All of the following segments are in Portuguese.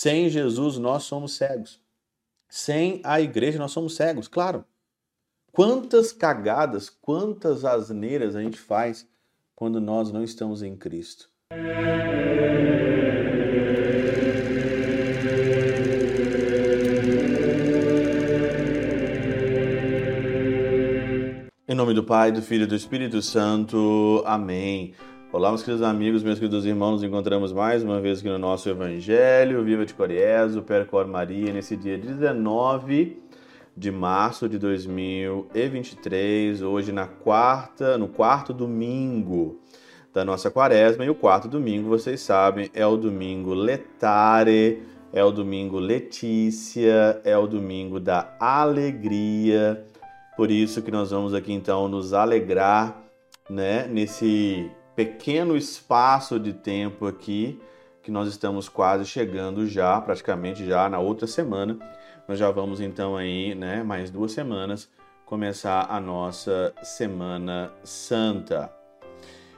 Sem Jesus, nós somos cegos. Sem a igreja, nós somos cegos, claro. Quantas cagadas, quantas asneiras a gente faz quando nós não estamos em Cristo. Em nome do Pai, do Filho e do Espírito Santo. Amém. Olá, meus queridos amigos, meus queridos irmãos, nos encontramos mais uma vez aqui no nosso Evangelho, Viva de Coriezo, Percor Maria, nesse dia 19 de março de 2023, hoje na quarta, no quarto domingo da nossa quaresma, e o quarto domingo, vocês sabem, é o domingo Letare, é o domingo Letícia, é o domingo da alegria, por isso que nós vamos aqui então nos alegrar, né, nesse pequeno espaço de tempo aqui, que nós estamos quase chegando já, praticamente já na outra semana. Nós já vamos então aí, né, mais duas semanas, começar a nossa Semana Santa.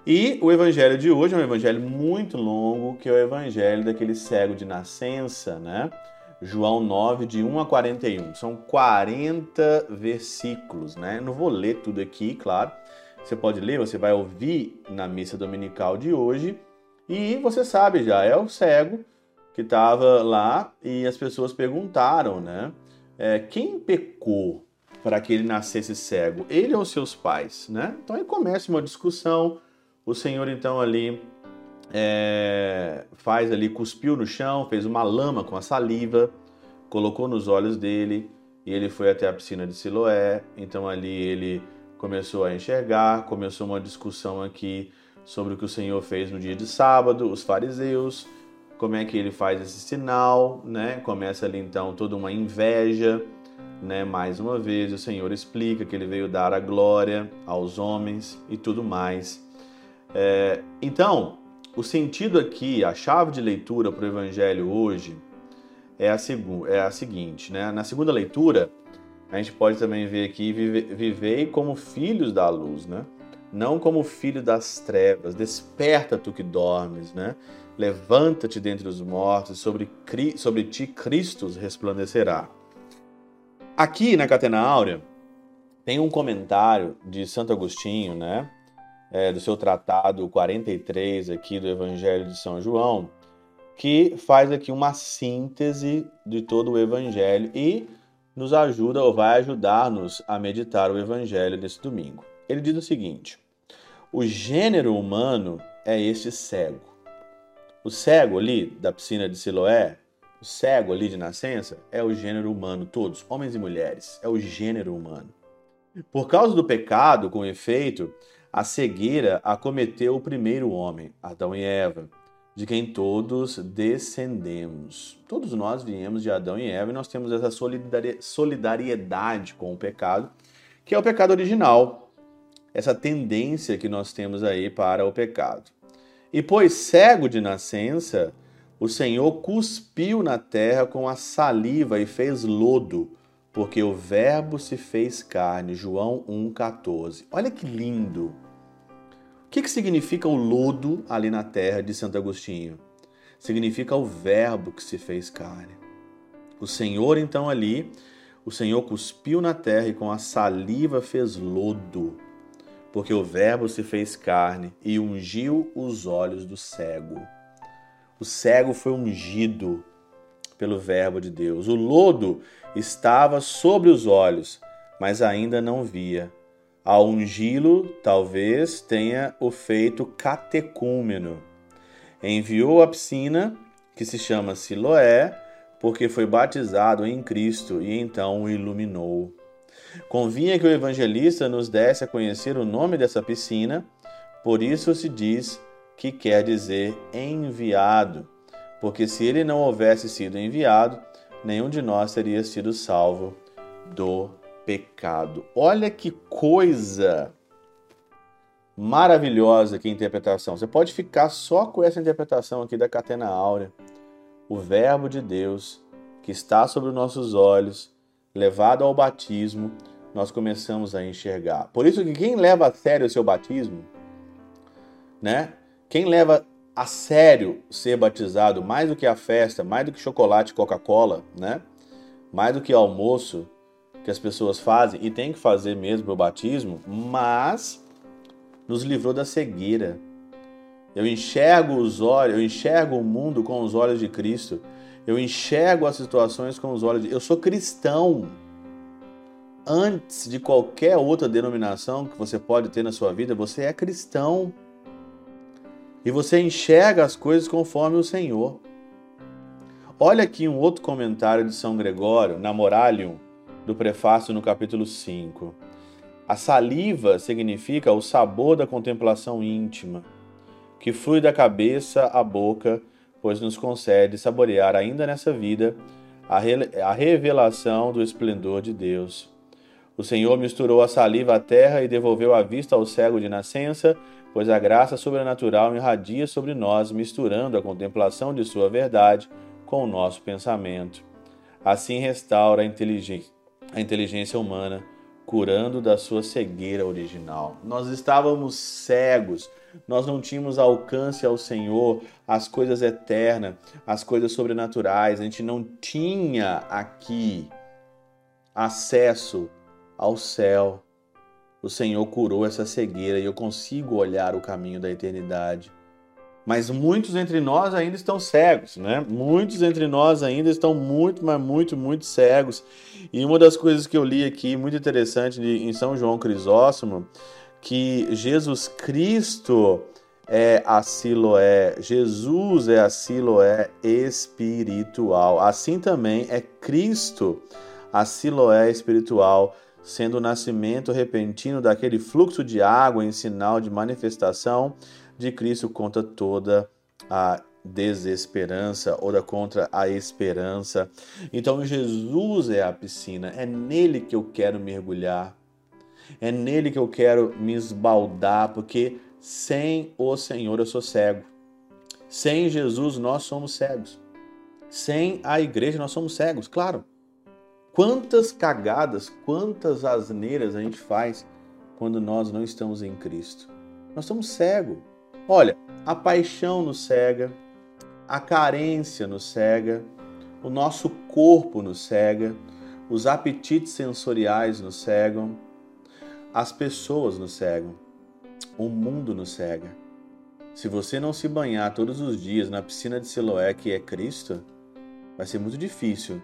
E o evangelho de hoje é um evangelho muito longo, que é o evangelho daquele cego de nascença, né? João 9, de 1 a 41. São 40 versículos, né? Não vou ler tudo aqui, claro, você pode ler, você vai ouvir na missa dominical de hoje. E você sabe já, é o cego que estava lá e as pessoas perguntaram, né? É, quem pecou para que ele nascesse cego? Ele ou seus pais, né? Então aí começa uma discussão. O Senhor então ali é, faz ali, cuspiu no chão, fez uma lama com a saliva, colocou nos olhos dele e ele foi até a piscina de Siloé. Então ali ele começou a enxergar, começou uma discussão aqui sobre o que o Senhor fez no dia de sábado, os fariseus, como é que ele faz esse sinal, né? Começa ali então toda uma inveja, né? Mais uma vez o Senhor explica que ele veio dar a glória aos homens e tudo mais. É, então, o sentido aqui, a chave de leitura para o Evangelho hoje é a, é a seguinte, né? Na segunda leitura, a gente pode também ver aqui, vivei como filhos da luz, né? Não como filho das trevas. Desperta tu que dormes, né? Levanta-te dentre os mortos, sobre, sobre ti Cristo resplandecerá. Aqui na Catena Áurea tem um comentário de Santo Agostinho, né? É, do seu tratado 43 aqui do Evangelho de São João, que faz aqui uma síntese de todo o Evangelho e nos ajuda ou vai ajudar-nos a meditar o Evangelho desse domingo. Ele diz o seguinte: o gênero humano é este cego. O cego ali da piscina de Siloé, o cego ali de nascença, é o gênero humano, todos, homens e mulheres, é o gênero humano. Por causa do pecado, com efeito, a cegueira acometeu o primeiro homem, Adão e Eva de quem todos descendemos. Todos nós viemos de Adão e Eva e nós temos essa solidariedade com o pecado, que é o pecado original, essa tendência que nós temos aí para o pecado. E pois cego de nascença, o Senhor cuspiu na terra com a saliva e fez lodo, porque o Verbo se fez carne. João 1,14. Olha que lindo! O que, que significa o lodo ali na terra de Santo Agostinho? Significa o Verbo que se fez carne. O Senhor, então, ali, o Senhor cuspiu na terra e com a saliva fez lodo, porque o Verbo se fez carne e ungiu os olhos do cego. O cego foi ungido pelo Verbo de Deus. O lodo estava sobre os olhos, mas ainda não via. Ao ungí-lo, talvez tenha o feito catecúmeno. Enviou a piscina, que se chama Siloé, porque foi batizado em Cristo e então o iluminou. Convinha que o evangelista nos desse a conhecer o nome dessa piscina, por isso se diz que quer dizer enviado, porque se ele não houvesse sido enviado, nenhum de nós teria sido salvo do pecado. Olha que coisa maravilhosa que interpretação. Você pode ficar só com essa interpretação aqui da catena áurea. O verbo de Deus que está sobre os nossos olhos, levado ao batismo, nós começamos a enxergar. Por isso que quem leva a sério o seu batismo, né? Quem leva a sério ser batizado, mais do que a festa, mais do que chocolate, Coca-Cola, né? Mais do que almoço que as pessoas fazem e tem que fazer mesmo o batismo, mas nos livrou da cegueira. Eu enxergo os olhos, eu enxergo o mundo com os olhos de Cristo. Eu enxergo as situações com os olhos de eu sou cristão. Antes de qualquer outra denominação que você pode ter na sua vida, você é cristão. E você enxerga as coisas conforme o Senhor. Olha aqui um outro comentário de São Gregório, na Moralium, do prefácio no capítulo 5. A saliva significa o sabor da contemplação íntima, que flui da cabeça à boca, pois nos concede saborear ainda nessa vida a, re a revelação do esplendor de Deus. O Senhor misturou a saliva à terra e devolveu a vista ao cego de nascença, pois a graça sobrenatural irradia sobre nós, misturando a contemplação de Sua verdade com o nosso pensamento. Assim restaura a inteligência, a inteligência humana, curando da sua cegueira original. Nós estávamos cegos, nós não tínhamos alcance ao Senhor, as coisas eternas, as coisas sobrenaturais, a gente não tinha aqui acesso ao céu. O Senhor curou essa cegueira e eu consigo olhar o caminho da eternidade. Mas muitos entre nós ainda estão cegos, né? Muitos entre nós ainda estão muito, mas muito, muito cegos. E uma das coisas que eu li aqui, muito interessante, em São João Crisóstomo, que Jesus Cristo é a Siloé, Jesus é a Siloé espiritual. Assim também é Cristo a Siloé espiritual sendo o nascimento repentino daquele fluxo de água em sinal de manifestação de Cristo contra toda a desesperança ou da contra a esperança. Então Jesus é a piscina, é nele que eu quero mergulhar. É nele que eu quero me esbaldar, porque sem o Senhor eu sou cego. Sem Jesus nós somos cegos. Sem a igreja nós somos cegos, claro. Quantas cagadas, quantas asneiras a gente faz quando nós não estamos em Cristo? Nós estamos cegos. Olha, a paixão nos cega, a carência nos cega, o nosso corpo nos cega, os apetites sensoriais nos cegam, as pessoas nos cegam, o mundo nos cega. Se você não se banhar todos os dias na piscina de Siloé, que é Cristo, vai ser muito difícil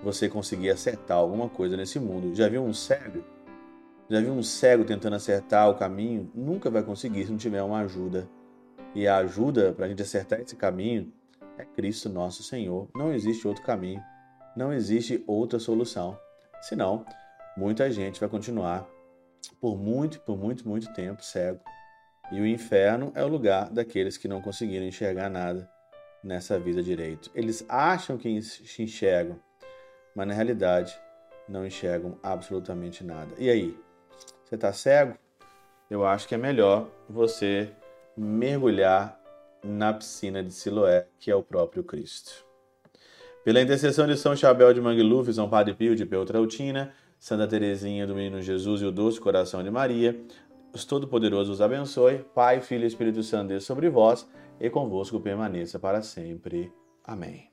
você conseguir acertar alguma coisa nesse mundo. Já viu um cego? Já viu um cego tentando acertar o caminho? Nunca vai conseguir se não tiver uma ajuda. E a ajuda para a gente acertar esse caminho é Cristo nosso Senhor. Não existe outro caminho. Não existe outra solução. Senão, muita gente vai continuar por muito, por muito, muito tempo cego. E o inferno é o lugar daqueles que não conseguiram enxergar nada nessa vida direito. Eles acham que enxergam, mas na realidade não enxergam absolutamente nada. E aí? Você está cego? Eu acho que é melhor você mergulhar na piscina de Siloé, que é o próprio Cristo. Pela intercessão de São Chabel de Mangluf, São Padre Pio de Peltrautina, Santa Teresinha do Menino Jesus e o Doce Coração de Maria, os Todo-Poderoso os abençoe, Pai, Filho e Espírito Santo, sobre vós e convosco permaneça para sempre. Amém.